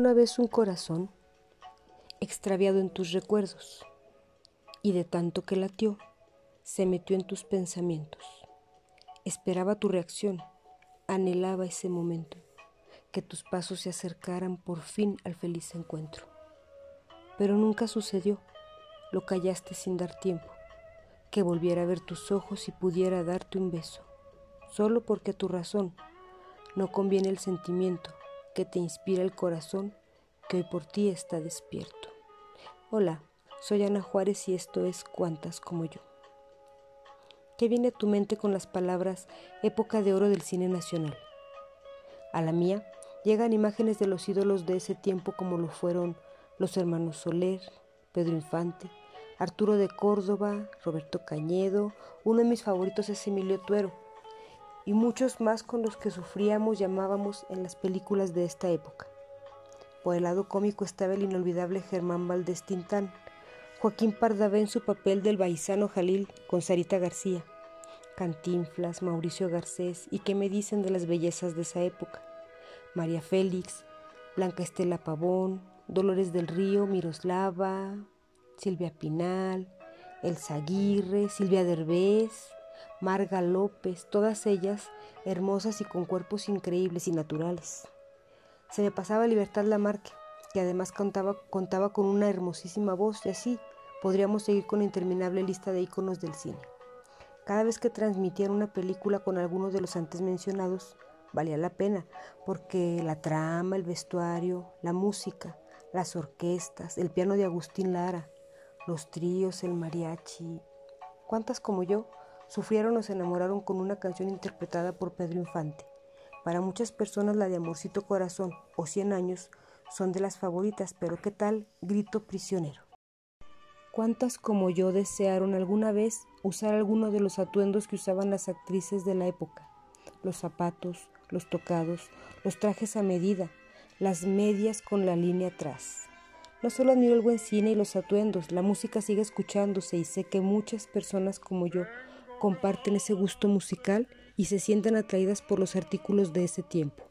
alguna vez un corazón extraviado en tus recuerdos y de tanto que latió, se metió en tus pensamientos. Esperaba tu reacción, anhelaba ese momento, que tus pasos se acercaran por fin al feliz encuentro. Pero nunca sucedió, lo callaste sin dar tiempo, que volviera a ver tus ojos y pudiera darte un beso, solo porque a tu razón no conviene el sentimiento que te inspira el corazón que hoy por ti está despierto. Hola, soy Ana Juárez y esto es Cuantas como yo. ¿Qué viene a tu mente con las palabras época de oro del cine nacional? A la mía llegan imágenes de los ídolos de ese tiempo como lo fueron los hermanos Soler, Pedro Infante, Arturo de Córdoba, Roberto Cañedo, uno de mis favoritos es Emilio Tuero, y muchos más con los que sufríamos llamábamos en las películas de esta época. Por el lado cómico estaba el inolvidable Germán Valdés Tintán, Joaquín Pardavé en su papel del baizano Jalil con Sarita García, Cantinflas, Mauricio Garcés y qué me dicen de las bellezas de esa época. María Félix, Blanca Estela Pavón, Dolores del Río, Miroslava, Silvia Pinal, Elsa Aguirre, Silvia Derbez, Marga López, todas ellas hermosas y con cuerpos increíbles y naturales. Se me pasaba Libertad Lamarque, que además contaba, contaba con una hermosísima voz y así podríamos seguir con la interminable lista de iconos del cine. Cada vez que transmitían una película con alguno de los antes mencionados, valía la pena, porque la trama, el vestuario, la música, las orquestas, el piano de Agustín Lara, los tríos, el mariachi, cuántas como yo sufrieron o se enamoraron con una canción interpretada por Pedro Infante. Para muchas personas la de Amorcito Corazón o Cien años son de las favoritas, pero ¿qué tal Grito Prisionero? ¿Cuántas como yo desearon alguna vez usar alguno de los atuendos que usaban las actrices de la época? Los zapatos, los tocados, los trajes a medida, las medias con la línea atrás. No solo admiro el buen cine y los atuendos, la música sigue escuchándose y sé que muchas personas como yo comparten ese gusto musical y se sientan atraídas por los artículos de ese tiempo.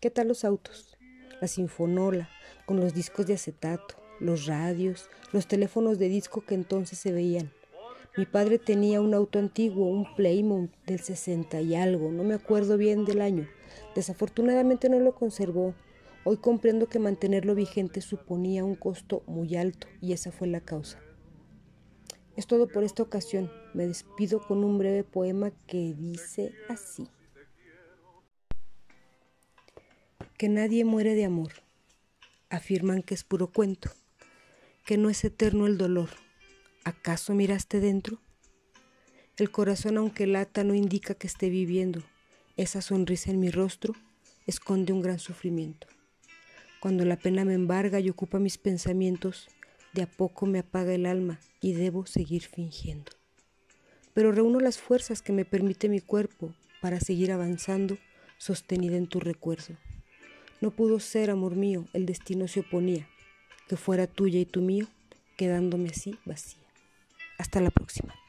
¿Qué tal los autos? La sinfonola, con los discos de acetato, los radios, los teléfonos de disco que entonces se veían. Mi padre tenía un auto antiguo, un Plymouth del 60 y algo, no me acuerdo bien del año. Desafortunadamente no lo conservó. Hoy comprendo que mantenerlo vigente suponía un costo muy alto y esa fue la causa. Es todo por esta ocasión. Me despido con un breve poema que dice así. Que nadie muere de amor. Afirman que es puro cuento, que no es eterno el dolor. ¿Acaso miraste dentro? El corazón, aunque lata, no indica que esté viviendo. Esa sonrisa en mi rostro esconde un gran sufrimiento. Cuando la pena me embarga y ocupa mis pensamientos, de a poco me apaga el alma y debo seguir fingiendo. Pero reúno las fuerzas que me permite mi cuerpo para seguir avanzando sostenida en tu recuerdo. No pudo ser, amor mío, el destino se oponía, que fuera tuya y tu mío, quedándome así vacía. Hasta la próxima.